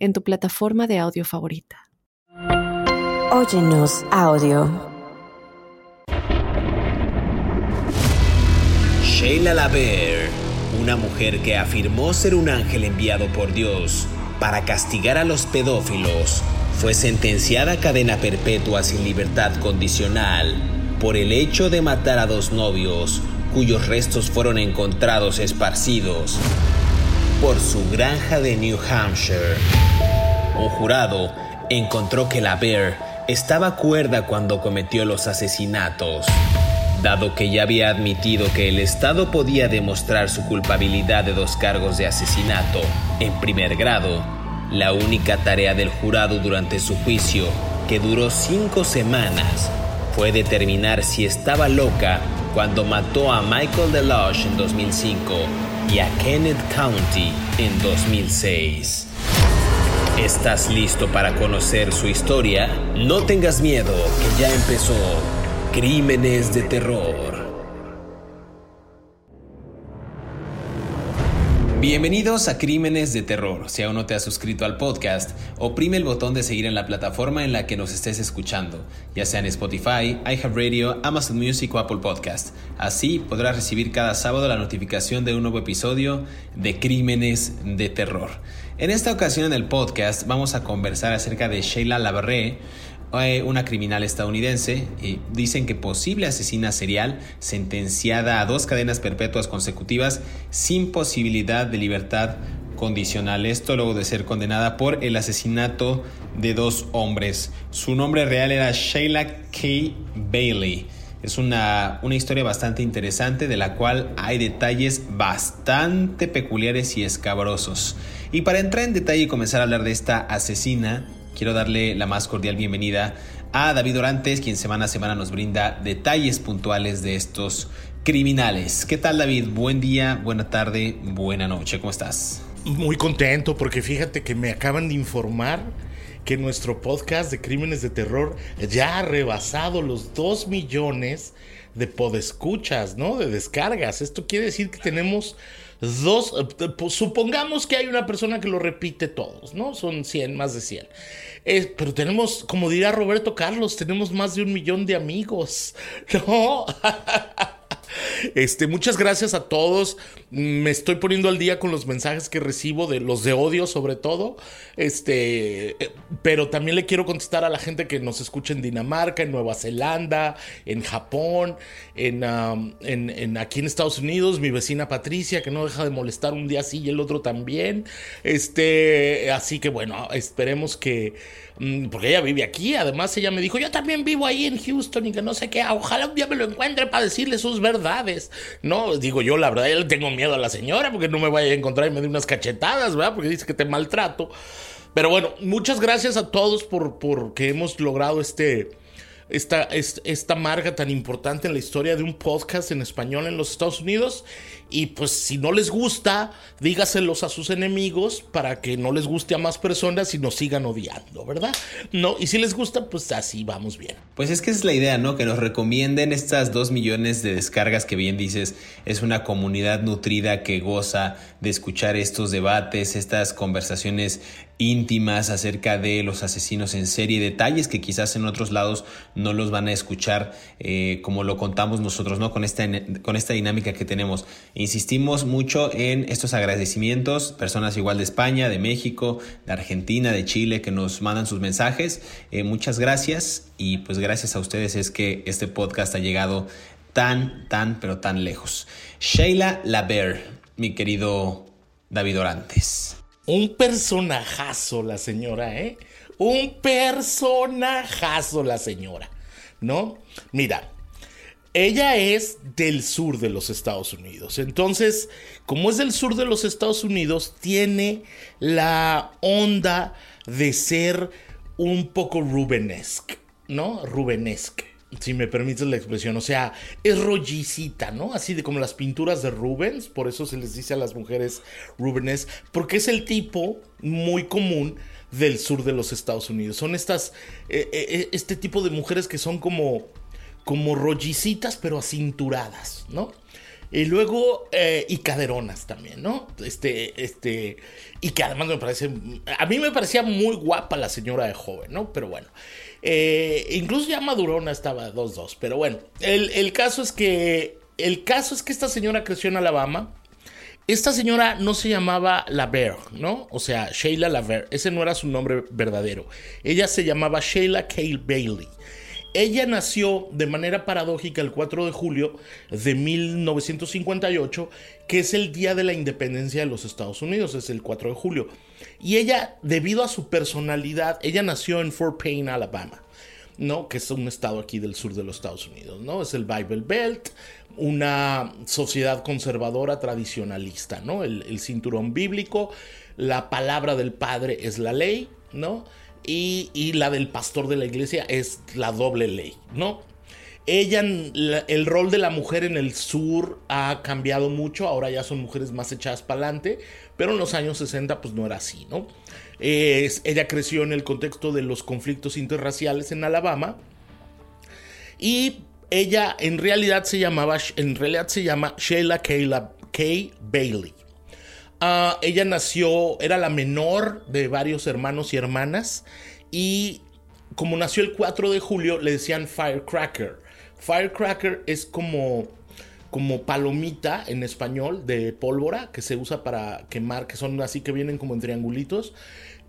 en tu plataforma de audio favorita. Óyenos audio. Sheila Laver, una mujer que afirmó ser un ángel enviado por Dios para castigar a los pedófilos, fue sentenciada a cadena perpetua sin libertad condicional por el hecho de matar a dos novios cuyos restos fueron encontrados esparcidos por su granja de New Hampshire. Un jurado encontró que la Bear estaba cuerda cuando cometió los asesinatos, dado que ya había admitido que el Estado podía demostrar su culpabilidad de dos cargos de asesinato en primer grado la única tarea del jurado durante su juicio, que duró cinco semanas, fue determinar si estaba loca cuando mató a Michael DeLoche en 2005 y a Kenneth County en 2006. ¿Estás listo para conocer su historia? No tengas miedo, que ya empezó Crímenes de Terror. Bienvenidos a Crímenes de Terror. Si aún no te has suscrito al podcast, oprime el botón de seguir en la plataforma en la que nos estés escuchando, ya sea en Spotify, iHeartRadio, Amazon Music o Apple Podcast. Así podrás recibir cada sábado la notificación de un nuevo episodio de Crímenes de Terror. En esta ocasión en el podcast vamos a conversar acerca de Sheila Labarré, una criminal estadounidense, dicen que posible asesina serial, sentenciada a dos cadenas perpetuas consecutivas sin posibilidad de libertad condicional. Esto luego de ser condenada por el asesinato de dos hombres. Su nombre real era Sheila K. Bailey. Es una, una, historia bastante interesante de la cual hay detalles bastante peculiares y escabrosos. Y para entrar en detalle y comenzar a hablar de esta asesina, quiero darle la más cordial bienvenida a David Orantes, quien semana a semana nos brinda detalles puntuales de estos criminales. ¿Qué tal David? Buen día, buena tarde, buena noche, ¿cómo estás? Muy contento porque fíjate que me acaban de informar que nuestro podcast de crímenes de terror ya ha rebasado los 2 millones de podescuchas, ¿no? De descargas. Esto quiere decir que tenemos dos, eh, pues, supongamos que hay una persona que lo repite todos, ¿no? Son 100, más de 100. Pero tenemos, como dirá Roberto Carlos, tenemos más de un millón de amigos, ¿no? Este, muchas gracias a todos. Me estoy poniendo al día con los mensajes que recibo de los de odio, sobre todo. Este, pero también le quiero contestar a la gente que nos escucha en Dinamarca, en Nueva Zelanda, en Japón, en, aquí en Estados Unidos. Mi vecina Patricia, que no deja de molestar un día sí y el otro también. Este, así que bueno, esperemos que Mm, porque ella vive aquí, además ella me dijo, yo también vivo ahí en Houston y que no sé qué, ojalá un día me lo encuentre para decirle sus verdades. No, digo yo, la verdad, yo le tengo miedo a la señora porque no me vaya a encontrar y me dé unas cachetadas, ¿verdad? Porque dice que te maltrato. Pero bueno, muchas gracias a todos por, por que hemos logrado este, esta, esta marca tan importante en la historia de un podcast en español en los Estados Unidos. Y pues si no les gusta, dígaselos a sus enemigos para que no les guste a más personas y nos sigan odiando, ¿verdad? No, y si les gusta, pues así vamos bien. Pues es que es la idea, ¿no? Que nos recomienden estas dos millones de descargas que bien dices, es una comunidad nutrida que goza de escuchar estos debates, estas conversaciones íntimas acerca de los asesinos en serie, detalles que quizás en otros lados no los van a escuchar eh, como lo contamos nosotros, ¿no? Con esta, con esta dinámica que tenemos. Insistimos mucho en estos agradecimientos, personas igual de España, de México, de Argentina, de Chile, que nos mandan sus mensajes. Eh, muchas gracias y pues gracias a ustedes es que este podcast ha llegado tan, tan, pero tan lejos. Sheila Laber, mi querido David Orantes. Un personajazo la señora, ¿eh? Un personajazo la señora, ¿no? Mira, ella es del sur de los Estados Unidos. Entonces, como es del sur de los Estados Unidos, tiene la onda de ser un poco rubenesque, ¿no? Rubenesque si me permites la expresión, o sea, es rollicita, ¿no? Así de como las pinturas de Rubens, por eso se les dice a las mujeres Rubenes, porque es el tipo muy común del sur de los Estados Unidos. Son estas, eh, eh, eh, este tipo de mujeres que son como, como rollicitas, pero acinturadas, ¿no? Y luego, y caderonas también, ¿no? Este, este, y que además me parece, a mí me parecía muy guapa la señora de joven, ¿no? Pero bueno. Eh, incluso ya Madurona estaba 2-2. Pero bueno, el, caso es que. El caso es que esta señora creció en Alabama. Esta señora no se llamaba Laver, ¿no? O sea, Sheila Laver. Ese no era su nombre verdadero. Ella se llamaba Sheila Cale Bailey. Ella nació de manera paradójica el 4 de julio de 1958, que es el día de la independencia de los Estados Unidos, es el 4 de julio. Y ella, debido a su personalidad, ella nació en Fort Payne, Alabama. ¿no? que es un estado aquí del sur de los Estados Unidos, ¿no? Es el Bible Belt, una sociedad conservadora tradicionalista, ¿no? El, el, cinturón bíblico, la palabra del Padre es la ley, ¿no? Y, la del pastor de la iglesia es la doble ley, ¿no? Ella, el rol de la mujer en el sur ha cambiado mucho, ahora ya son mujeres más echadas para adelante, pero en los años 60 pues no era así, ¿no? ella creció en el contexto de los conflictos interraciales en Alabama y ella en realidad se llamaba, en realidad se llama Sheila Kay Bailey. Ah, ella nació, era la menor de varios hermanos y hermanas y como nació el 4 de julio le decían Firecracker. Firecracker es como como palomita en español de pólvora que se usa para quemar, que son así que vienen como en triangulitos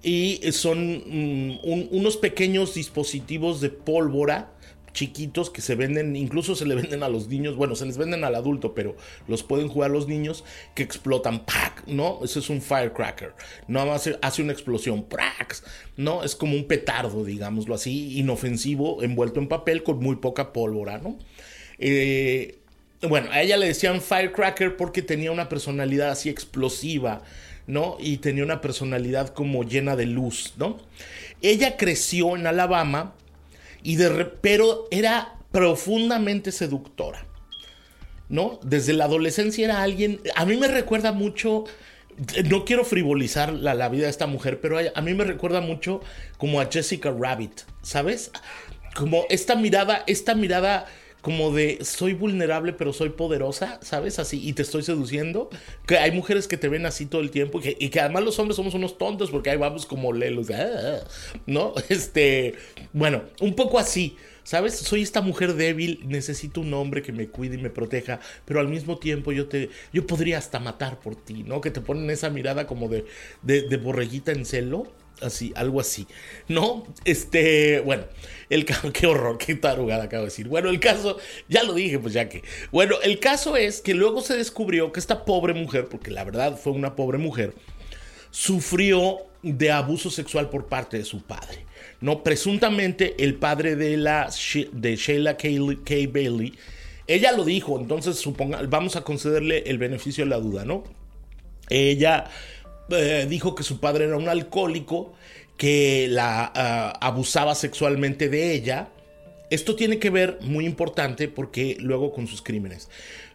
y son mm, unos pequeños dispositivos de pólvora chiquitos que se venden, incluso se le venden a los niños, bueno, se les venden al adulto, pero los pueden jugar los niños que explotan, ¡pac! ¿No? Eso es un firecracker, no hace, hace una explosión, ¡prax! ¿No? Es como un petardo, digámoslo así, inofensivo, envuelto en papel con muy poca pólvora, ¿no? Eh, bueno, a ella le decían firecracker porque tenía una personalidad así explosiva, ¿no? Y tenía una personalidad como llena de luz, ¿no? Ella creció en Alabama, y de, pero era profundamente seductora. ¿No? Desde la adolescencia era alguien, a mí me recuerda mucho, no quiero frivolizar la, la vida de esta mujer, pero a, mí me recuerda mucho como a Jessica Rabbit, ¿sabes? Como esta mirada, esta mirada como de soy vulnerable pero soy poderosa, ¿sabes? Así, y te estoy seduciendo. Que hay mujeres que te ven así todo el tiempo y que, además los hombres somos unos tontos porque ahí vamos como lelos, ah", ¿no? Este, bueno, un poco así. ¿Sabes? Soy esta mujer débil, necesito un hombre que me cuide y me proteja, pero al mismo tiempo yo te yo podría hasta matar por ti, ¿no? Que te ponen esa mirada como de, de, de borreguita en celo así, algo así, ¿no? Este, bueno, el caso, qué horror, qué tarugada acabo de decir. Bueno, el caso, ya lo dije, pues ya que. Bueno, el caso es que luego se descubrió que esta pobre mujer, porque la verdad fue una pobre mujer, sufrió de abuso sexual por parte de su padre. No, presuntamente el padre de la de Sheila K. Bailey, ella lo dijo, entonces suponga, vamos a concederle el beneficio de la duda, ¿no? Ella eh, dijo que su padre era un alcohólico, que la ah, abusaba sexualmente de ella. Esto tiene que ver, muy importante, porque luego con sus crímenes.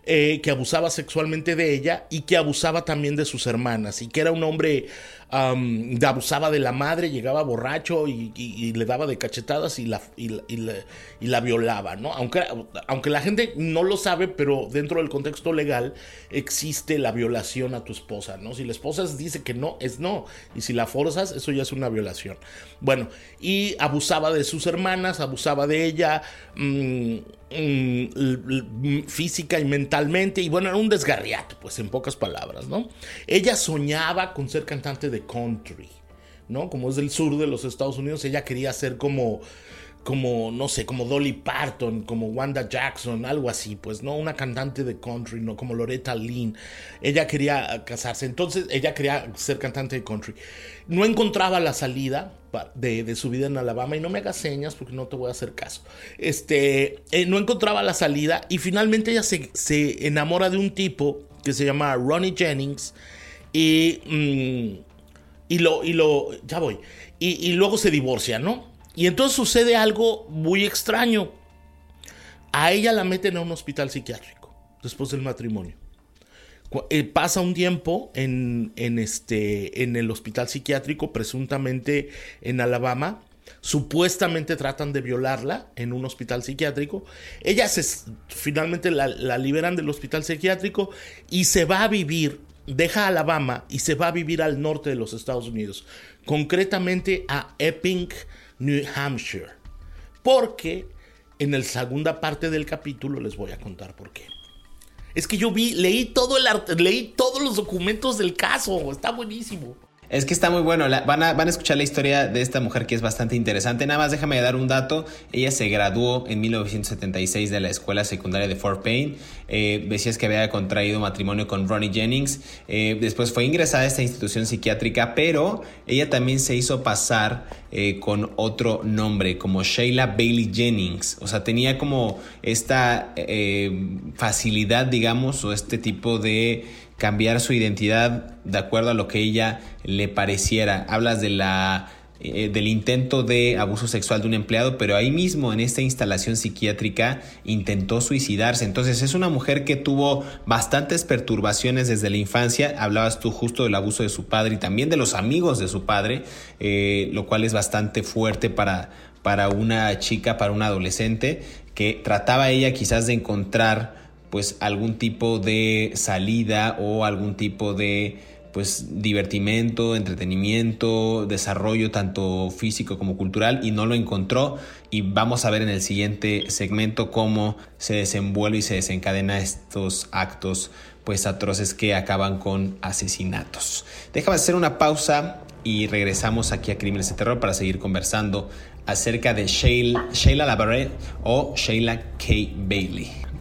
Eh, que abusaba sexualmente de ella y que abusaba también de sus hermanas y que era un hombre abusaba de la madre, llegaba borracho y, le daba de cachetadas y la, violaba, ¿no? Aunque, aunque la gente no lo sabe, pero dentro del contexto legal existe la violación a tu esposa, ¿no? Si la esposa dice que no, es no. Y si la forzas, eso ya es una violación. Bueno, y abusaba de sus hermanas, abusaba de ella. Mm, física y mentalmente y bueno era un desgarriato pues en pocas palabras no ella soñaba con ser cantante de country, ¿no? Como es del sur de los Estados Unidos, ella quería ser como como, no sé, como Dolly Parton, como Wanda Jackson, algo así, pues, ¿no? Una cantante de country, ¿no? Como Loretta Lynn. Ella quería casarse, entonces ella quería ser cantante de country. No encontraba la salida de, su vida en Alabama y no me hagas señas porque no te voy a hacer caso. Este, eh, no encontraba la salida y finalmente ella se, se, enamora de un tipo que se llama Ronnie Jennings y... Mm, y lo, y lo, ya voy, y, y luego se divorcia, ¿no? Y entonces sucede algo muy extraño. A ella la meten a un hospital psiquiátrico después del matrimonio. Eh, pasa un tiempo en, en, este, en el hospital psiquiátrico, presuntamente en Alabama. Supuestamente tratan de violarla en un hospital psiquiátrico. Ella se, finalmente la, la liberan del hospital psiquiátrico y se va a vivir, deja Alabama y se va a vivir al norte de los Estados Unidos, concretamente a Epping, New Hampshire. Porque en la segunda parte del capítulo les voy a contar por qué. Es que yo vi, leí todo el leí todos los documentos del caso. Está buenísimo. Es que está muy bueno. van, a, van, a, escuchar la historia de esta mujer que es bastante interesante. Nada más déjame dar un dato. Ella se graduó en 1976 de la escuela secundaria de Fort Payne. Eh, decías que había contraído matrimonio con Ronnie Jennings. Eh, después fue ingresada a esta institución psiquiátrica, pero ella también se hizo pasar eh, con otro nombre, como Sheila Bailey Jennings. O sea, tenía como esta facilidad, digamos, o este tipo de cambiar su identidad de acuerdo a lo que ella le pareciera. Hablas de la eh, del intento de abuso sexual de un empleado, pero ahí mismo en esta instalación psiquiátrica intentó suicidarse. Entonces es una mujer que tuvo bastantes perturbaciones desde la infancia. Hablabas tú justo del abuso de su padre y también de los amigos de su padre, eh, lo cual es bastante fuerte para, para una chica, para una adolescente, que trataba ella quizás de encontrar pues algún tipo de salida o algún tipo de pues divertimento, entretenimiento, desarrollo tanto físico como cultural y no lo encontró y vamos a ver en el siguiente segmento cómo se desenvuelve y se desencadena estos actos pues atroces que acaban con asesinatos. Déjame hacer una pausa y regresamos aquí a Crímenes de Terror para seguir conversando acerca de Sheila, Sheila o Sheila K. Bailey.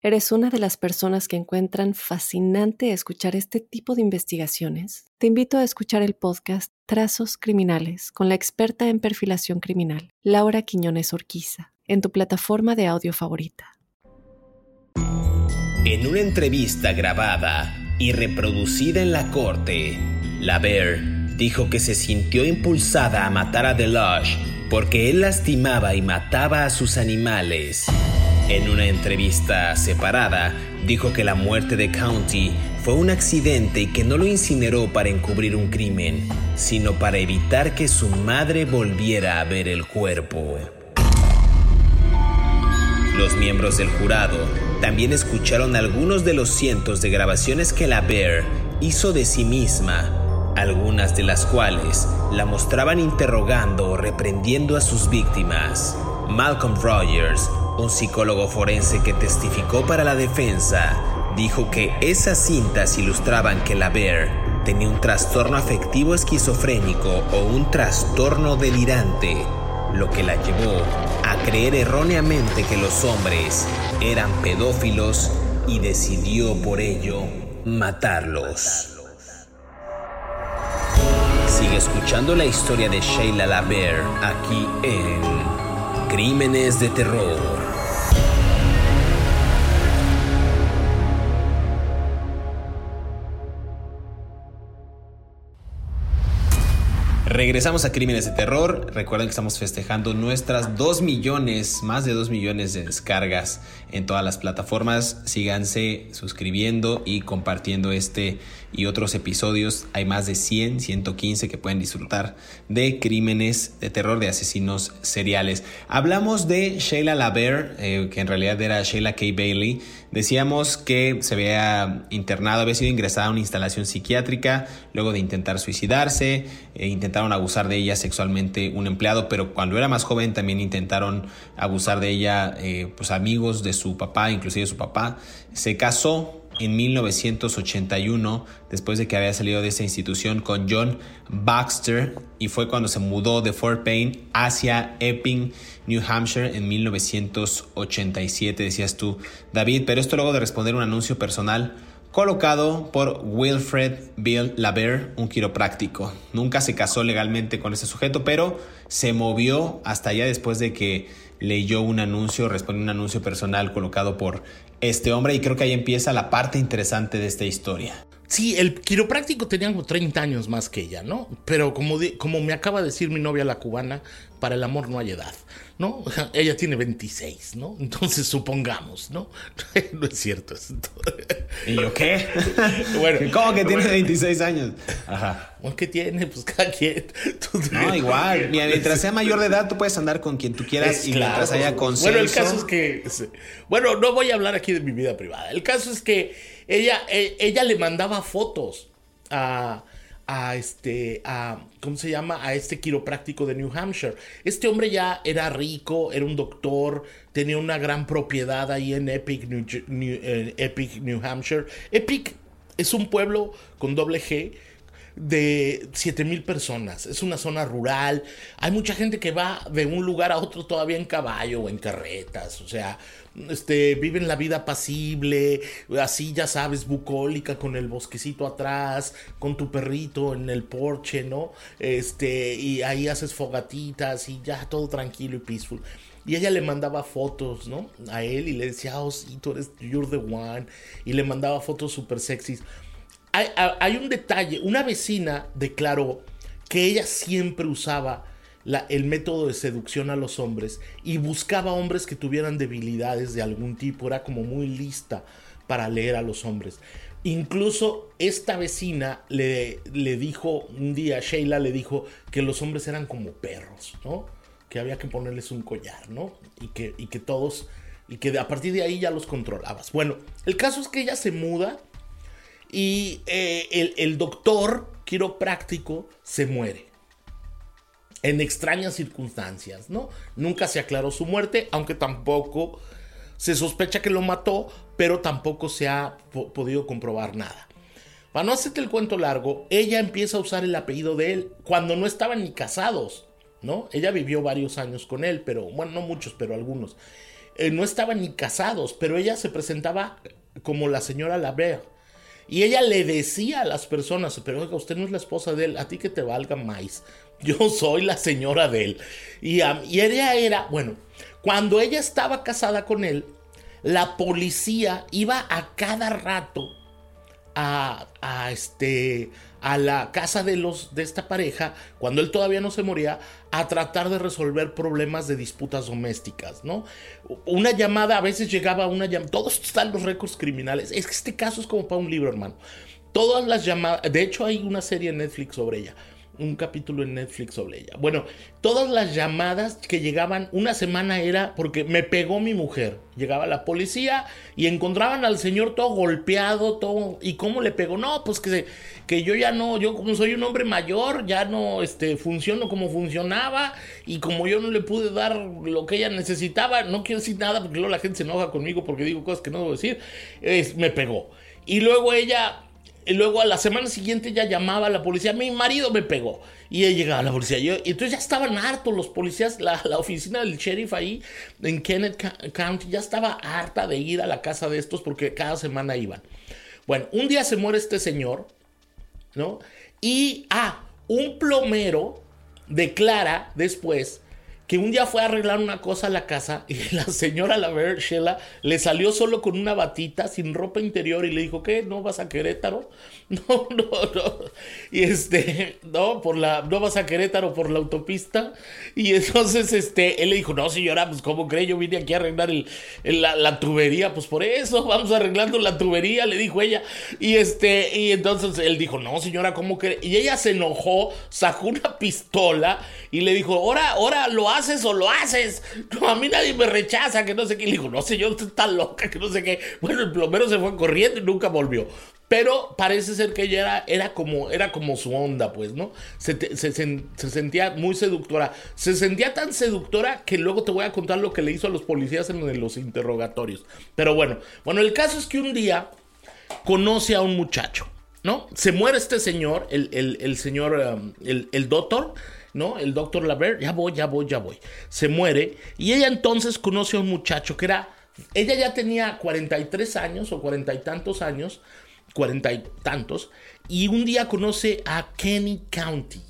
¿Eres una de las personas que encuentran fascinante escuchar este tipo de investigaciones? Te invito a escuchar el podcast Trazos Criminales con la experta en perfilación criminal, Laura Quiñones Orquiza, en tu plataforma de audio favorita. En una entrevista grabada y reproducida en la corte, la Bear dijo que se sintió impulsada a matar a Deluge porque él lastimaba y mataba a sus animales. En una entrevista separada, dijo que la muerte de County fue un accidente y que no lo incineró para encubrir un crimen, sino para evitar que su madre volviera a ver el cuerpo. Los miembros del jurado también escucharon algunos de los cientos de grabaciones que la Bear hizo de sí misma, algunas de las cuales la mostraban interrogando o reprendiendo a sus víctimas. Malcolm Rogers un psicólogo forense que testificó para la defensa dijo que esas cintas ilustraban que la Bear tenía un trastorno afectivo esquizofrénico o un trastorno delirante, lo que la llevó a creer erróneamente que los hombres eran pedófilos y decidió por ello matarlos. Sigue escuchando la historia de Sheila LaBear aquí en Crímenes de Terror. Regresamos a Crímenes de Terror. Recuerden que estamos festejando nuestras 2 millones, más de 2 millones de descargas en todas las plataformas. Síganse suscribiendo y compartiendo este y otros episodios. Hay más de 100, 115 que pueden disfrutar de Crímenes de Terror de asesinos seriales. Hablamos de Sheila LaBear, eh, que en realidad era Sheila K. Bailey. Decíamos que se había internado, había sido ingresada a una instalación psiquiátrica luego de intentar suicidarse. E intentaron abusar de ella sexualmente un empleado, pero cuando era más joven también intentaron abusar de ella eh, pues amigos de su papá, inclusive su papá. Se casó en 1981, después de que había salido de esa institución con John Baxter, y fue cuando se mudó de Fort Payne hacia Epping, New Hampshire, en 1987, decías tú, David, pero esto luego de responder un anuncio personal colocado por Wilfred Bill Laver, un quiropráctico. Nunca se casó legalmente con ese sujeto, pero se movió hasta allá después de que leyó un anuncio, respondió un anuncio personal colocado por este hombre y creo que ahí empieza la parte interesante de esta historia. Sí, el quiropráctico tenía como 30 años más que ella, ¿no? Pero como, como me acaba de decir mi novia la cubana, para el amor no hay edad, ¿no? Ella tiene 26, ¿no? Entonces supongamos, ¿no? no es cierto. ¿Y yo qué? bueno, ¿Cómo que tiene 26 años? Ajá. ¿Qué tiene? Pues cada quien. no, igual. Mientras sea mayor de edad, tú puedes andar con quien tú quieras y mientras haya consenso. Bueno, el caso es que... Bueno, no voy a hablar aquí de mi vida privada. El caso es que ella, e, ella le mandaba fotos a, a este, a, ¿cómo se llama? A este quiropráctico de New Hampshire. Este hombre ya era rico, era un doctor, tenía una gran propiedad ahí en Epic, New, Epic, New Hampshire. Epic es un pueblo con doble G de 7 mil personas. Es una zona rural. Hay mucha gente que va de un lugar a otro todavía en caballo o en carretas. O sea, este, viven la vida pasible, así ya sabes, bucólica, con el bosquecito atrás, con tu perrito en el porche, ¿no? Este, y ahí haces fogatitas y ya todo tranquilo y peaceful. Y ella le mandaba fotos, ¿no? A él y le decía, oh, sí, tú eres, you're the one. Y le mandaba fotos súper sexys. Hay, un detalle, una vecina declaró que ella siempre usaba el método de seducción a los hombres y buscaba hombres que tuvieran debilidades de algún tipo, era como muy lista para leer a los hombres. Incluso esta vecina le, le dijo un día, Sheila le dijo que los hombres eran como perros, ¿no? Que había que ponerles un collar, ¿no? Y que, y que todos, y que a partir de ahí ya los controlabas. Bueno, el caso es que ella se muda y eh, el, doctor quiropráctico se muere en extrañas circunstancias, ¿no? Nunca se aclaró su muerte, aunque tampoco se sospecha que lo mató, pero tampoco se ha podido comprobar nada. Para no hacerte el cuento largo, ella empieza a usar el apellido de él cuando no estaban ni casados, ¿no? Ella vivió varios años con él, pero, bueno, no muchos, pero algunos. Eh, no estaban ni casados, pero ella se presentaba como la señora Labert. Y ella le decía a las personas, pero oiga, usted no es la esposa de él, a ti que te valga más. Yo soy la señora de él. Y, ella era, bueno, cuando ella estaba casada con él, la policía iba a cada rato a, a, este, a la casa de, los, de esta pareja, cuando él todavía no se moría, a tratar de resolver problemas de disputas domésticas, ¿no? Una llamada, a veces llegaba una llamada, todos están los récords criminales, es que este caso es como para un libro, hermano. Todas las llamadas, de hecho hay una serie en Netflix sobre ella un capítulo en Netflix sobre ella. Bueno, todas las llamadas que llegaban, una semana era porque me pegó mi mujer. Llegaba la policía y encontraban al señor todo golpeado, todo. ¿Y cómo le pegó? No, pues que, que yo ya no, yo como soy un hombre mayor, ya no este, funciono como funcionaba. Y como yo no le pude dar lo que ella necesitaba, no quiero decir nada porque luego la gente se enoja conmigo porque digo cosas que no debo decir, es, me pegó. Y luego ella y luego a la semana siguiente ya llamaba a la policía, mi marido me pegó. Y ella llegaba a la policía. y entonces ya estaban hartos los policías, la, oficina del sheriff ahí en Kenneth County ya estaba harta de ir a la casa de estos porque cada semana iban. Bueno, un día se muere este señor, ¿no? Y, ah, un plomero declara después que un día fue a arreglar una cosa a la casa y la señora la Sheila le salió solo con una batita sin ropa interior y le dijo, ¿qué? ¿No vas a Querétaro? No, no, no. Y este, no, por la, no vas a Querétaro por la autopista. Y entonces, este, él le dijo, no, señora, pues ¿cómo cree? Yo vine aquí a arreglar el, la, tubería. Pues por eso, vamos arreglando la tubería, le dijo ella. Y este, y entonces él dijo, no, señora, ¿cómo cree? Y ella se enojó, sacó una pistola y le dijo, ahora, ahora lo haces o lo haces. No, a mí nadie me rechaza, que no sé qué. Le dijo, no, señor, usted está loca, que no sé qué. Bueno, el plomero se fue corriendo y nunca volvió. Pero parece ser que ella era, era, como, era como su onda, pues, ¿no? Se, se, sentía muy seductora. Se sentía tan seductora que luego te voy a contar lo que le hizo a los policías en los interrogatorios. Pero bueno, bueno, el caso es que un día conoce a un muchacho, ¿no? Se muere este señor, el, señor, um, el, doctor, ¿no? El doctor Laver, ya voy, ya voy, ya voy. Se muere y ella entonces conoce a un muchacho que era, ella ya tenía 43 años o cuarenta y tantos años, cuarenta y tantos, y un día conoce a Kenny County,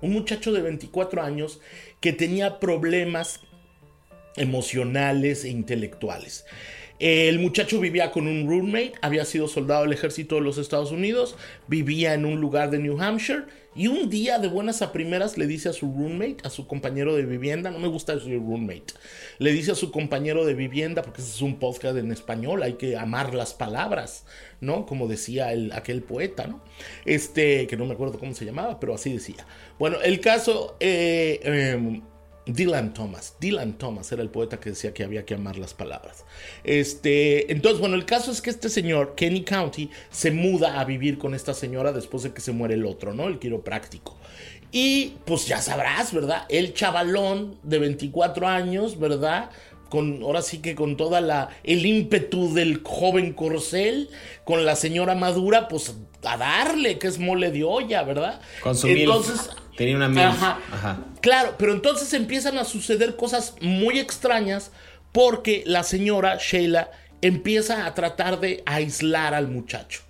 un muchacho de 24 años que tenía problemas emocionales e intelectuales. El muchacho vivía con un roommate, había sido soldado del ejército de los Estados Unidos, vivía en un lugar de New Hampshire y un día de buenas a primeras le dice a su roommate, a su compañero de vivienda, no me gusta decir roommate, le dice a su compañero de vivienda, porque este es un podcast en español, hay que amar las palabras, ¿no? Como decía el, aquel poeta, ¿no? Este, que no me acuerdo cómo se llamaba, pero así decía. Bueno, el caso... Eh, em, Dylan Thomas. Dylan Thomas era el poeta que decía que había que amar las palabras. Este, entonces, bueno, el caso es que este señor, Kenny County, se muda a vivir con esta señora después de que se muere el otro, ¿no? El quiropráctico. Y pues ya sabrás, ¿verdad? El chavalón de 24 años, ¿verdad? Con, ahora sí que con toda la el ímpetu del joven corcel, con la señora madura, pues a darle, que es mole de olla, ¿verdad? Con su Entonces, Tenía una Ajá. Ajá. Claro, pero entonces empiezan a suceder cosas muy extrañas porque la señora Sheila empieza a tratar de aislar al muchacho,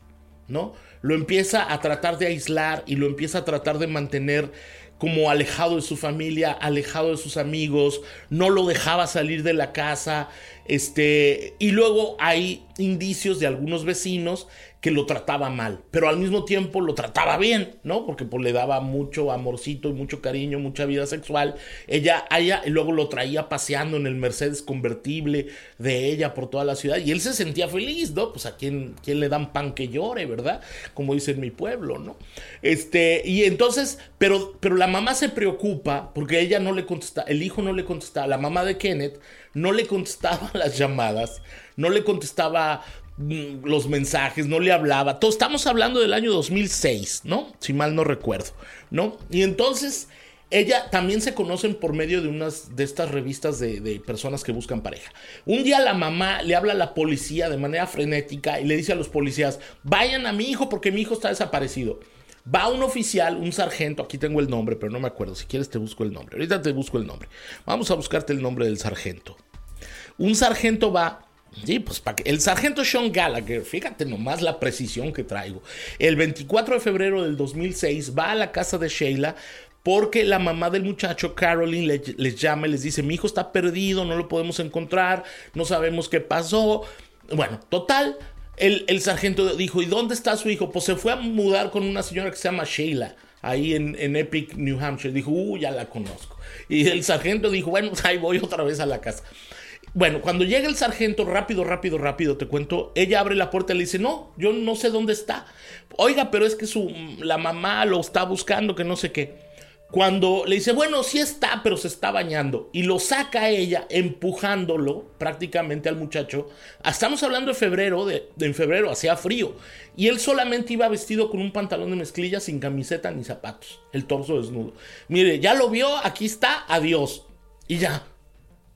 ¿no? Lo empieza a tratar de aislar y lo empieza a tratar de mantener como alejado de su familia, alejado de sus amigos, no lo dejaba salir de la casa, este, y luego hay indicios de algunos vecinos que lo trataba mal, pero al mismo tiempo lo trataba bien, ¿no? Porque pues, le daba mucho amorcito y mucho cariño, mucha vida sexual. Ella, ella, luego lo traía paseando en el Mercedes convertible de ella por toda la ciudad y él se sentía feliz, ¿no? Pues a quién, quién le dan pan que llore, ¿verdad? Como dice en mi pueblo, ¿no? Este, y entonces, pero, pero la mamá se preocupa porque ella no le contesta, el hijo no le contestaba, la mamá de Kenneth no le contestaba las llamadas, no le contestaba los mensajes, no le hablaba. Estamos hablando del año 2006, ¿no? Si mal no recuerdo, ¿no? Y entonces ella también se conocen por medio de unas de estas revistas de, de, personas que buscan pareja. Un día la mamá le habla a la policía de manera frenética y le dice a los policías, vayan a mi hijo porque mi hijo está desaparecido. Va un oficial, un sargento, aquí tengo el nombre, pero no me acuerdo, si quieres te busco el nombre. Ahorita te busco el nombre. Vamos a buscarte el nombre del sargento. Un sargento va Sí, pues el sargento Sean Gallagher, fíjate nomás la precisión que traigo. El 24 de febrero del 2006 va a la casa de Sheila porque la mamá del muchacho, Caroline, les llama y les dice, mi hijo está perdido, no lo podemos encontrar, no sabemos qué pasó. Bueno, total, el, el, sargento dijo, ¿y dónde está su hijo? Pues se fue a mudar con una señora que se llama Sheila, ahí en, en Epic, New Hampshire. Dijo, uh, ya la conozco. Y el sargento dijo, bueno, ahí voy otra vez a la casa. Bueno, cuando llega el sargento, rápido, rápido, rápido, te cuento, ella abre la puerta y le dice, no, yo no sé dónde está. Oiga, pero es que su, la mamá lo está buscando, que no sé qué. Cuando le dice, bueno, sí está, pero se está bañando. Y lo saca ella, empujándolo prácticamente al muchacho. Estamos hablando de febrero, de, de, en febrero hacía frío. Y él solamente iba vestido con un pantalón de mezclilla, sin camiseta ni zapatos. El torso desnudo. Mire, ya lo vio, aquí está, adiós. Y ya,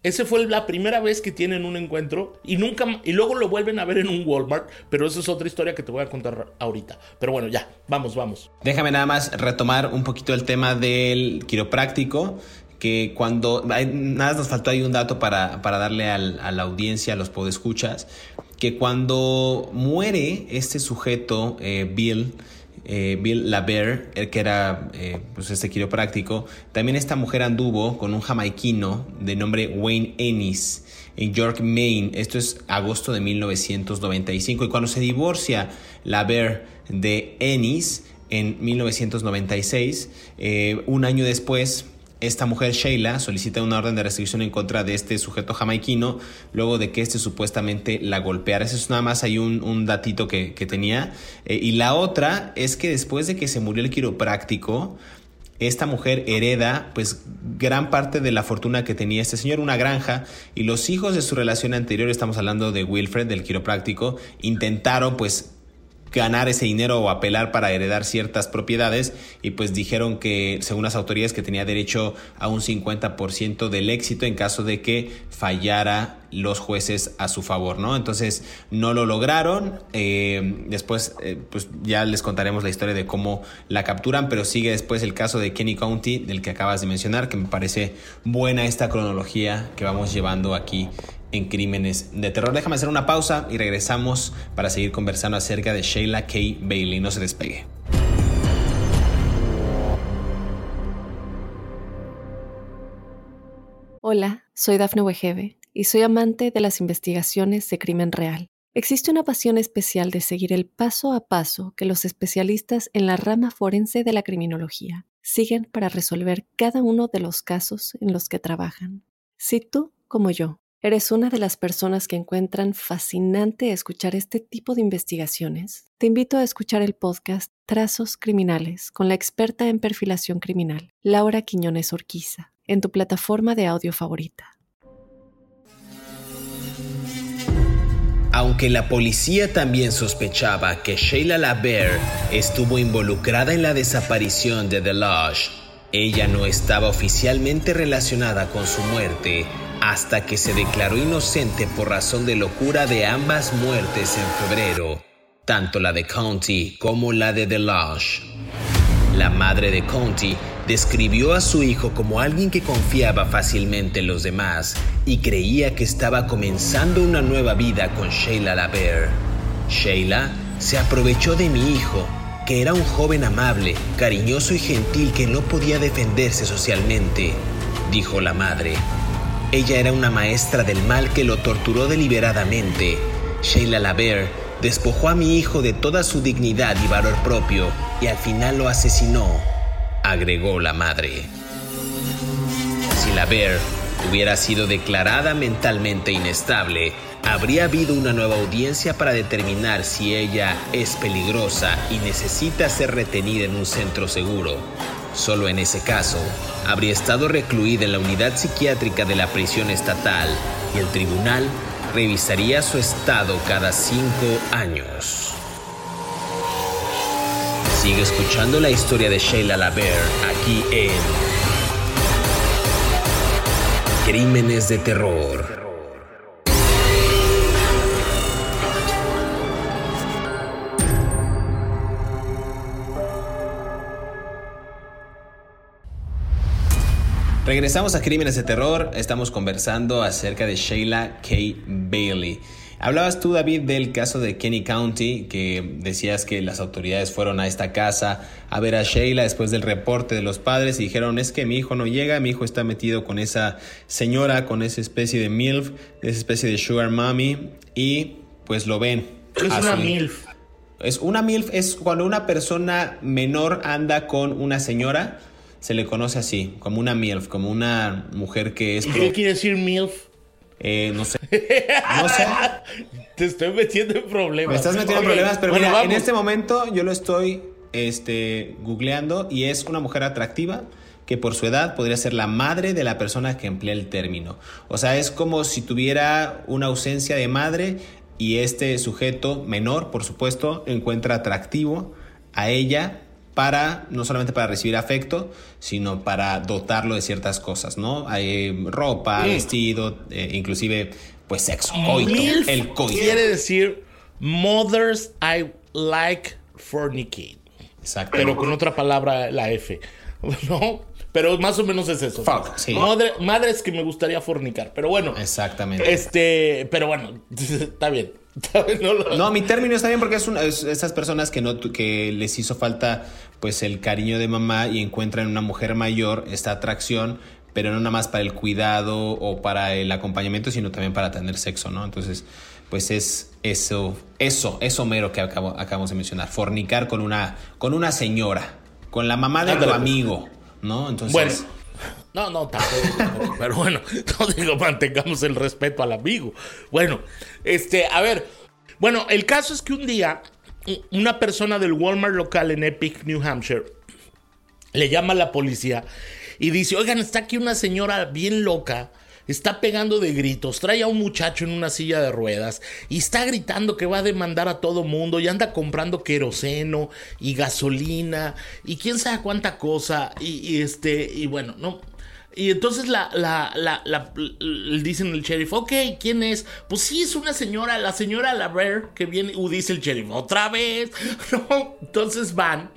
ese fue la primera vez que tienen un encuentro y nunca y luego lo vuelven a ver en un Walmart, pero esa es otra historia que te voy a contar ahorita. Pero bueno, ya, vamos, vamos. Déjame nada más retomar un poquito el tema del quiropráctico que cuando nada nos faltó ahí un dato para, para darle a la audiencia, a los podescuchas, que cuando muere este sujeto, eh, Bill, eh, Bill Laber, el que era eh, pues este quiropráctico. También esta mujer anduvo con un jamaiquino de nombre Wayne Ennis en York, Maine. Esto es agosto de 1995. Y cuando se divorcia Laber de Ennis en 1996, eh, un año después esta mujer Sheila solicita una orden de restricción en contra de este sujeto jamaiquino luego de que este supuestamente la golpeara. Eso es nada más hay un, datito que, tenía. Eh, y la otra es que después de que se murió el quiropráctico, esta mujer hereda pues gran parte de la fortuna que tenía este señor, una granja, y los hijos de su relación anterior, estamos hablando de Wilfred, del quiropráctico, intentaron pues ganar ese dinero o apelar para heredar ciertas propiedades y pues dijeron que según las autoridades que tenía derecho a un 50% del éxito en caso de que fallara los jueces a su favor, ¿no? Entonces no lo lograron. Eh, después, eh, pues ya les contaremos la historia de cómo la capturan, pero sigue después el caso de Kenny County, del que acabas de mencionar, que me parece buena esta cronología que vamos llevando aquí en Crímenes de Terror. Déjame hacer una pausa y regresamos para seguir conversando acerca de Sheila K. Bailey. No se despegue. Hola, soy Dafne Wegebe y soy amante de las investigaciones de crimen real. Existe una pasión especial de seguir el paso a paso que los especialistas en la rama forense de la criminología siguen para resolver cada uno de los casos en los que trabajan. Si tú, como yo, ¿Eres una de las personas que encuentran fascinante escuchar este tipo de investigaciones? Te invito a escuchar el podcast Trazos Criminales con la experta en perfilación criminal, Laura Quiñones Orquiza, en tu plataforma de audio favorita. Aunque la policía también sospechaba que Sheila LaBear estuvo involucrada en la desaparición de The Lodge, ella no estaba oficialmente relacionada con su muerte hasta que se declaró inocente por razón de locura de ambas muertes en febrero, tanto la de Conti como la de Deloche. La madre de Conti describió a su hijo como alguien que confiaba fácilmente en los demás y creía que estaba comenzando una nueva vida con Sheila LaBear. Sheila se aprovechó de mi hijo, que era un joven amable, cariñoso y gentil que no podía defenderse socialmente, dijo la madre. Ella era una maestra del mal que lo torturó deliberadamente. Sheila Laver despojó a mi hijo de toda su dignidad y valor propio y al final lo asesinó, agregó la madre. Si Laver hubiera sido declarada mentalmente inestable, habría habido una nueva audiencia para determinar si ella es peligrosa y necesita ser retenida en un centro seguro. Solo en ese caso, habría estado recluida en la unidad psiquiátrica de la prisión estatal y el tribunal revisaría su estado cada cinco años. Sigue escuchando la historia de Sheila Laver aquí en Crímenes de Terror. Regresamos a Crímenes de Terror, estamos conversando acerca de Sheila K. Bailey. Hablabas tú, David, del caso de Kenny County, que decías que las autoridades fueron a esta casa a ver a Sheila después del reporte de los padres y dijeron, es que mi hijo no llega, mi hijo está metido con esa señora, con esa especie de MILF, esa especie de Sugar Mommy, y pues lo ven. Es una MILF. Es una MILF, es cuando una persona menor anda con una señora se le conoce así, como una MILF, como una mujer que es... ¿Qué quiere decir MILF? Eh, no sé. No sé. Te estoy metiendo en problemas. Me estás metiendo en problemas, pero mira, en este momento yo lo estoy este, googleando y es una mujer atractiva que por su edad podría ser la madre de la persona que emplea el término. O sea, es como si tuviera una ausencia de madre y este sujeto menor, por supuesto, encuentra atractivo a ella para, no solamente para recibir afecto, sino para dotarlo de ciertas cosas, ¿no? Hay ropa, vestido, eh, inclusive, pues sexo, coito, el coito. Quiere decir mothers I like fornicate. Exacto. Pero con otra palabra, la F, ¿no? Pero más o menos es eso. Fuck, sí. madres que me gustaría fornicar. Pero bueno. Exactamente. Este, pero bueno, está bien. No, mi término está bien porque es, una, esas personas que no que les hizo falta pues el cariño de mamá y encuentran en una mujer mayor esta atracción, pero no nada más para el cuidado o para el acompañamiento, sino también para tener sexo, ¿no? Entonces, pues es eso, eso, eso mero que acabo, acabamos de mencionar, fornicar con una, con una señora, con la mamá de tu amigo, ¿no? Entonces, bueno. No, no, tampoco. pero bueno, no digo, mantengamos el respeto al amigo. Bueno, este, a ver. Bueno, el caso es que un día una persona del Walmart local en Epic, New Hampshire, le llama a la policía y dice, oigan, está aquí una señora bien loca está pegando de gritos, trae a un muchacho en una silla de ruedas y está gritando que va a demandar a todo mundo y anda comprando queroseno y gasolina y quién sabe cuánta cosa y, este y bueno, no y entonces la, la, la, la, dicen el sheriff, ok, ¿quién es? Pues sí, es una señora, la señora Laver que viene, uh, dice el sheriff, otra vez. entonces van.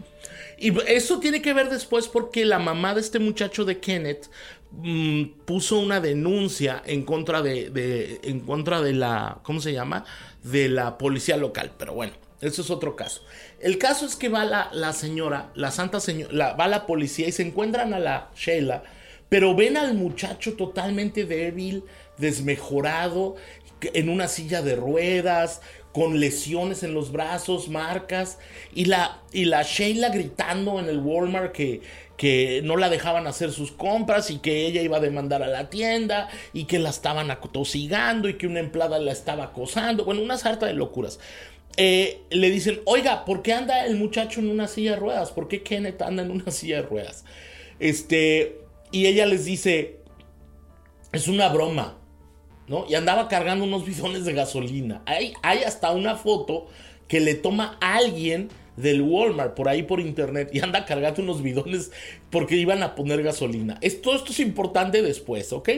Y eso tiene que ver después porque la mamá de este muchacho de Kenneth mm, puso una denuncia en contra de, de, en contra de la, ¿cómo se llama? De la policía local. Pero bueno, eso es otro caso. El caso es que va la, la señora, la santa señora, va la policía y se encuentran a la Sheila pero ven al muchacho totalmente débil, desmejorado, en una silla de ruedas, con lesiones en los brazos, marcas, y la, y la Sheila gritando en el Walmart que, que no la dejaban hacer sus compras y que ella iba a demandar a la tienda y que la estaban atosigando y que una empleada la estaba acosando. Bueno, una sarta de locuras. Eh, le dicen, oiga, ¿por qué anda el muchacho en una silla de ruedas? ¿Por qué Kenneth anda en una silla de ruedas? Este, y ella les dice, es una broma, ¿no? Y andaba cargando unos bidones de gasolina. Hay, hay hasta una foto que le toma alguien del Walmart por ahí por internet y anda cargando unos bidones porque iban a poner gasolina. Esto, esto es importante después, ¿ok?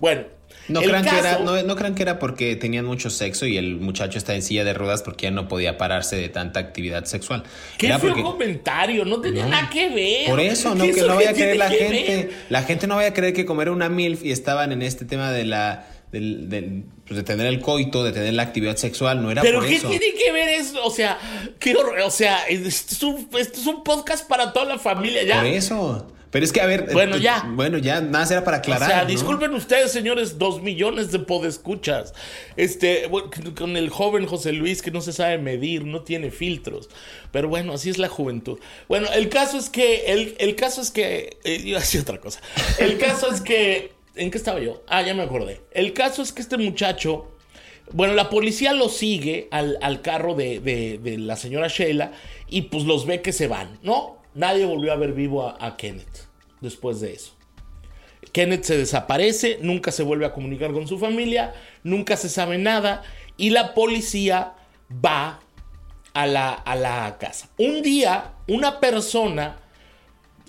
Bueno, no crean, que era, no, crean que era porque tenían mucho sexo y el muchacho está en silla de ruedas porque ya no podía pararse de tanta actividad sexual. ¿Qué fue porque... comentario? No tenía nada que ver. Por eso, no, que no vaya a creer la gente. La gente no vaya a creer que comer una MILF y estaban en este tema de la. Del, pues de tener el coito, de tener la actividad sexual, no era ¿Pero qué tiene que ver eso? O sea, o sea, esto es, un, esto es un podcast para toda la familia ya. Por eso. Pero es que, a ver. Bueno, ya. Bueno, ya, nada será para aclarar. O sea, disculpen ustedes, señores, dos millones de podescuchas. Este, con el joven José Luis que no se sabe medir, no tiene filtros. Pero bueno, así es la juventud. Bueno, el caso es que. El, el caso es que. Eh, iba a decir otra cosa. El caso es que. ¿En qué estaba yo? Ah, ya me acordé. El caso es que este muchacho. Bueno, la policía lo sigue al, al carro de, de, de la señora Sheila y pues los ve que se van, ¿no? Nadie volvió a ver vivo a, Kenneth después de eso. Kenneth se desaparece, nunca se vuelve a comunicar con su familia, nunca se sabe nada y la policía va a la, a la casa. Un día, una persona,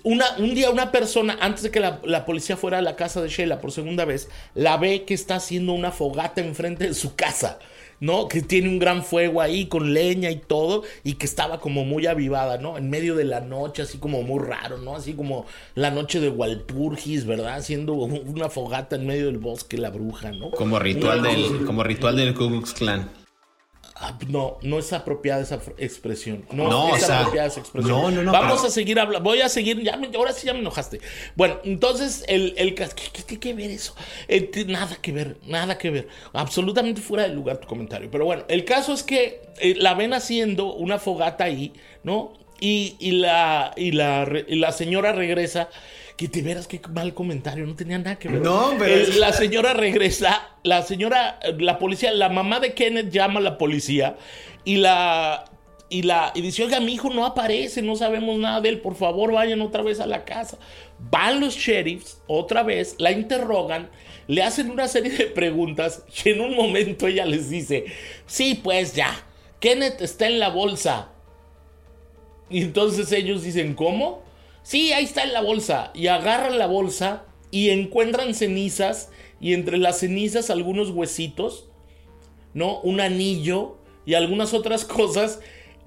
una, un día una persona, antes de que la, la, policía fuera a la casa de Sheila por segunda vez, la ve que está haciendo una fogata enfrente de su casa. ¿No? Que tiene un gran fuego ahí con leña y todo y que estaba como muy avivada, ¿no? En medio de la noche, así como muy raro, ¿no? Así como la noche de Walpurgis, ¿verdad? Haciendo una fogata en medio del bosque, la bruja, ¿no? Como ritual, del, como ritual del Ku Klux Klan. Ah, no, no es apropiada esa expresión. No, es apropiada esa expresión. No, no, no. Vamos a seguir hablando. Voy a seguir. Ya ahora sí ya me enojaste. Bueno, entonces, el, el ¿qué, tiene que ver eso? Eh, nada que ver, nada que ver. Absolutamente fuera de lugar tu comentario. Pero bueno, el caso es que eh, la ven haciendo una fogata ahí, ¿no? Y, y, la, y, la, y la señora regresa que te veras qué mal comentario, no tenía nada que ver. No, pero... la señora regresa, la señora, la policía, la mamá de Kenneth llama a la policía y la... Y, la, y dice, oiga, mi hijo no aparece, no sabemos nada de él, por favor vayan otra vez a la casa. Van los sheriffs otra vez, la interrogan, le hacen una serie de preguntas y en un momento ella les dice, sí, pues ya, Kenneth está en la bolsa. Y entonces ellos dicen, ¿cómo? Sí, ahí está en la bolsa. Y agarran la bolsa y encuentran cenizas y entre las cenizas algunos huesitos, ¿no? Un anillo y algunas otras cosas,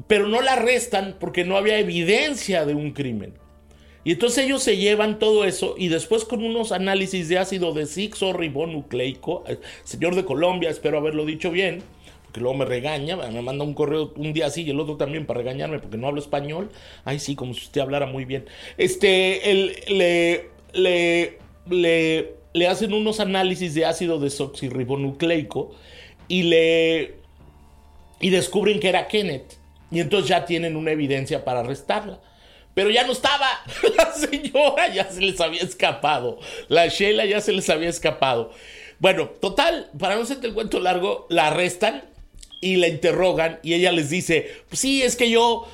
pero no la arrestan porque no había evidencia de un crimen. Y entonces ellos se llevan todo eso y después con unos análisis de ácido de ribonucleico, eh, señor de Colombia, espero haberlo dicho bien, que luego me regaña, me manda un correo un día así y el otro también para regañarme porque no hablo español. Ay, sí, como si usted hablara muy bien. Este, él, le, le, le, le hacen unos análisis de ácido desoxirribonucleico y le y descubren que era Kenneth. Y entonces ya tienen una evidencia para arrestarla. Pero ya no estaba. La señora ya se les había escapado. La Sheila ya se les había escapado. Bueno, total, para no hacerte el cuento largo, la arrestan y la interrogan y ella les dice, sí, es que yo,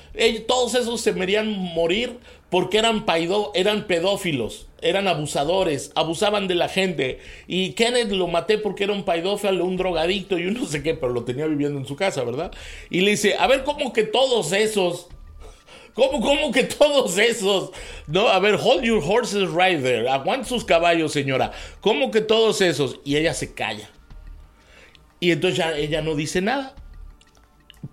todos esos se merían morir porque eran, paido, eran pedófilos, eran abusadores, abusaban de la gente. Y Kenneth lo maté porque era un paidófilo, un drogadicto y un no sé qué, pero lo tenía viviendo en su casa, ¿verdad? Y le dice, a ver, ¿cómo que todos esos? ¿Cómo, cómo que todos esos? No, a ver, hold your horses right there. Aguante sus caballos, señora. ¿Cómo que todos esos? Y ella se calla. Y entonces ya ella no dice nada.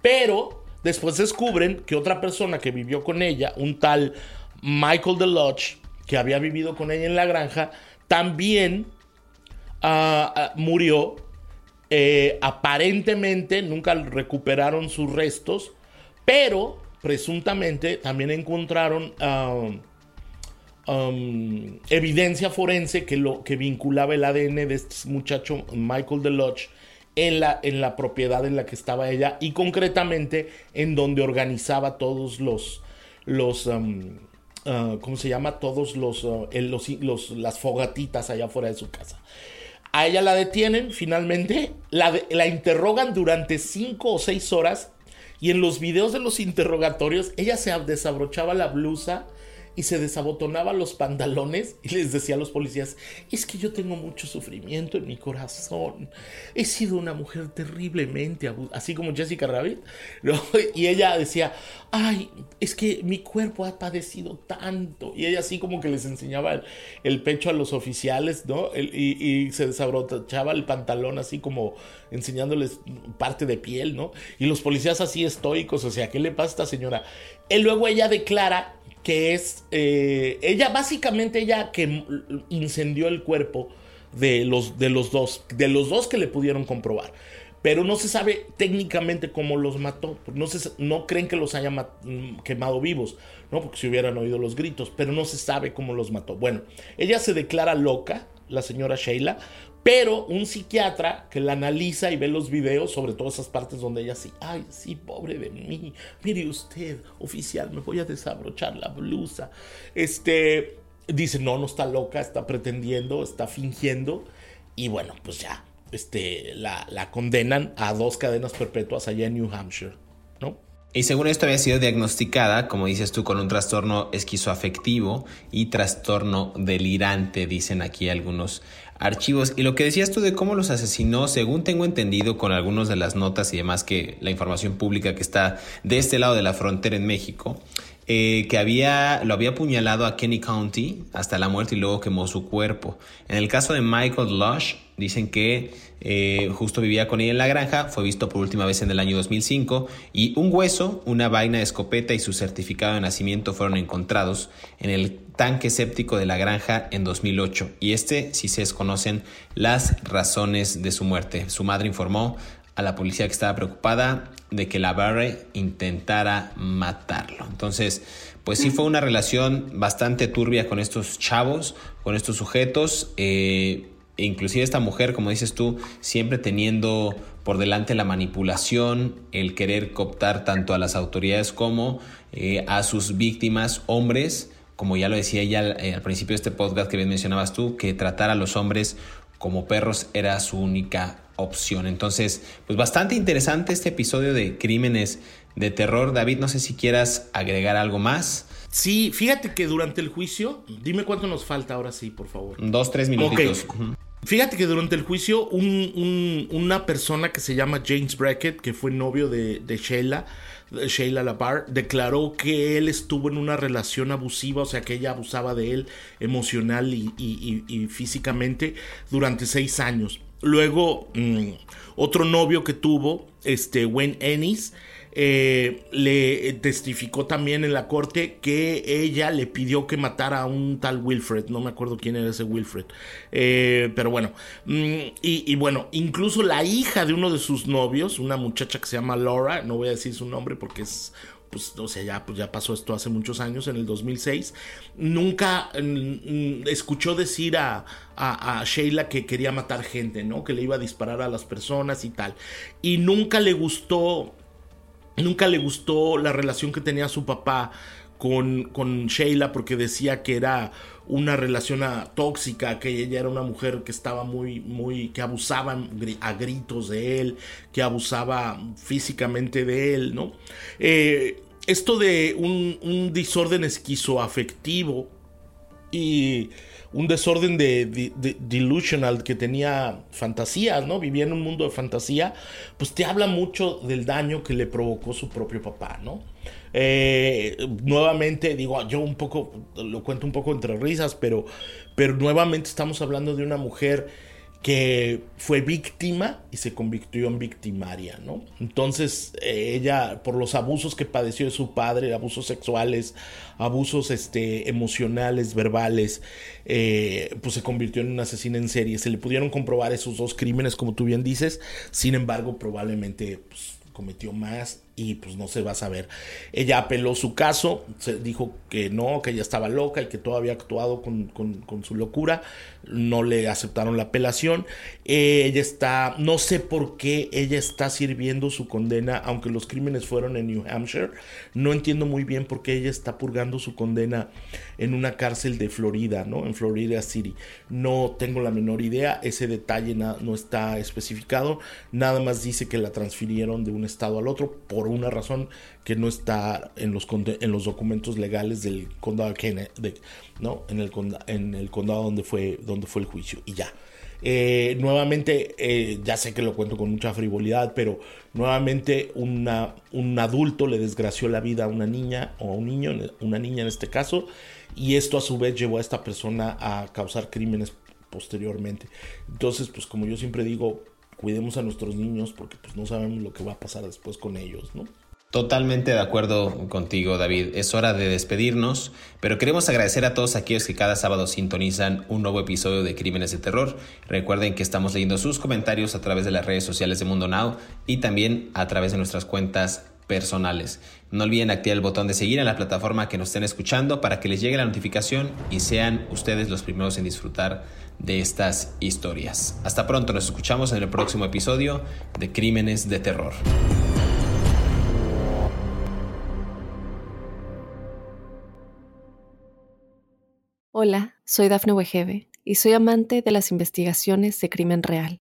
Pero después descubren que otra persona que vivió con ella, un tal Michael DeLodge, que había vivido con ella en la granja, también ah, ah, murió. Eh, aparentemente nunca recuperaron sus restos, pero presuntamente también encontraron evidencia forense que, lo, que vinculaba el ADN de este muchacho Michael DeLodge en la, en la propiedad en la que estaba ella y concretamente en donde organizaba todos los, los um, uh, ¿cómo se llama? Todos los, uh, los, las fogatitas allá fuera de su casa. A ella la detienen finalmente, la, la interrogan durante cinco o seis horas y en los videos de los interrogatorios ella se desabrochaba la blusa y se desabotonaba los pantalones y les decía a los policías, es que yo tengo mucho sufrimiento en mi corazón, he sido una mujer terriblemente así como Jessica Rabbit, y ella decía, ay, es que mi cuerpo ha padecido tanto, y ella así como que les enseñaba el, pecho a los oficiales, ¿no? y, se desabrochaba el pantalón así como enseñándoles parte de piel, ¿no? Y los policías así estoicos, o sea, ¿qué le pasa a esta señora? Y luego ella declara que es eh, ella básicamente ella que incendió el cuerpo de los, de los dos, de los dos que le pudieron comprobar. Pero no se sabe técnicamente cómo los mató. No, se, no creen que los haya mm, quemado vivos, ¿no? Porque si hubieran oído los gritos, pero no se sabe cómo los mató. Bueno, ella se declara loca, la señora Sheila, pero un psiquiatra que la analiza y ve los videos, sobre todo esas partes donde ella sí, ay, sí, pobre de mí, mire usted, oficial, me voy a desabrochar la blusa. Este, dice, no, no está loca, está pretendiendo, está fingiendo. Y bueno, pues ya, este, la, condenan a dos cadenas perpetuas allá en New Hampshire. Y según esto había sido diagnosticada, como dices tú, con un trastorno esquizoafectivo y trastorno delirante, dicen aquí algunos archivos. Y lo que decías tú de cómo los asesinó, según tengo entendido con algunas de las notas y demás que la información pública que está de este lado de la frontera en México, eh, que había, lo había apuñalado a Kenny County hasta la muerte y luego quemó su cuerpo. En el caso de Michael Lush, dicen que eh, justo vivía con ella en la granja, fue visto por última vez en el año 2005 y un hueso, una vaina de escopeta y su certificado de nacimiento fueron encontrados en el tanque séptico de la granja en 2008 y este sí se desconocen las razones de su muerte. Su madre informó a la policía que estaba preocupada de que la Barre intentara matarlo. Entonces, pues sí fue una relación bastante turbia con estos chavos, con estos sujetos. Eh, e inclusive esta mujer, como dices tú, siempre teniendo por delante la manipulación, el querer cooptar tanto a las autoridades como eh, a sus víctimas, hombres, como ya lo decía ella eh, al principio de este podcast que bien mencionabas tú, que tratar a los hombres como perros era su única opción. Entonces, pues bastante interesante este episodio de Crímenes de Terror. David, no sé si quieras agregar algo más. Sí, fíjate que durante el juicio, dime cuánto nos falta ahora sí, por favor. Dos, tres minutitos. Fíjate que durante el juicio una persona que se llama James Brackett, que fue novio de, de Sheila, Sheila Labar, declaró que él estuvo en una relación abusiva, o sea que ella abusaba de él emocional y, físicamente durante seis años. Luego, mm, otro novio que tuvo, este Wayne Ennis, eh, le testificó también en la corte que ella le pidió que matara a un tal Wilfred, no me acuerdo quién era ese Wilfred, eh, pero bueno, mm, y, bueno, incluso la hija de uno de sus novios, una muchacha que se llama Laura, no voy a decir su nombre porque es pues, o sea, ya, pues ya pasó esto hace muchos años, en el 2006, nunca mm, mm, escuchó decir a, a, Sheila que quería matar gente, ¿no? Que le iba a disparar a las personas y tal. Y nunca le gustó Nunca le gustó la relación que tenía su papá con, con Sheila porque decía que era una relación tóxica, que ella era una mujer que estaba muy, muy, que abusaba a gritos de él, que abusaba físicamente de él, ¿no? Eh, esto de un, un desorden esquizoafectivo y un desorden de, delusional que tenía fantasías, ¿no? Vivía en un mundo de fantasía, pues te habla mucho del daño que le provocó su propio papá, ¿no? Eh, nuevamente, digo, yo un poco, lo cuento un poco entre risas, pero, pero nuevamente estamos hablando de una mujer que fue víctima y se convirtió en victimaria, ¿no? Entonces, eh, ella, por los abusos que padeció de su padre, abusos sexuales, abusos este, emocionales, verbales, eh, pues se convirtió en una asesina en serie. Se le pudieron comprobar esos dos crímenes, como tú bien dices, sin embargo, probablemente pues, cometió más y pues no se va a saber. Ella apeló su caso, se dijo que no, que ella estaba loca y que todo había actuado con, su locura, no le aceptaron la apelación. ella está, no sé por qué ella está sirviendo su condena, aunque los crímenes fueron en New Hampshire, no entiendo muy bien por qué ella está purgando su condena en una cárcel de Florida, ¿no? En Florida City. No tengo la menor idea, ese detalle no está especificado, nada más dice que la transfirieron de un estado al otro una razón que no está en los, en los documentos legales del condado de ¿no? En el, en el condado donde fue, donde fue el juicio y ya. Eh, nuevamente, eh, ya sé que lo cuento con mucha frivolidad, pero nuevamente una, un adulto le desgració la vida a una niña o a un niño, una niña en este caso, y esto a su vez llevó a esta persona a causar crímenes posteriormente. Entonces, pues como yo siempre digo, cuidemos a nuestros niños porque pues no sabemos lo que va a pasar después con ellos, ¿no? Totalmente de acuerdo contigo, David. Es hora de despedirnos, pero queremos agradecer a todos aquellos que cada sábado sintonizan un nuevo episodio de Crímenes de Terror. Recuerden que estamos leyendo sus comentarios a través de las redes sociales de Mundo Now y también a través de nuestras cuentas personales. No olviden activar el botón de seguir en la plataforma que nos estén escuchando para que les llegue la notificación y sean ustedes los primeros en disfrutar de estas historias. Hasta pronto, nos escuchamos en el próximo episodio de Crímenes de Terror. Hola, soy Dafne Wegebe y soy amante de las investigaciones de crimen real.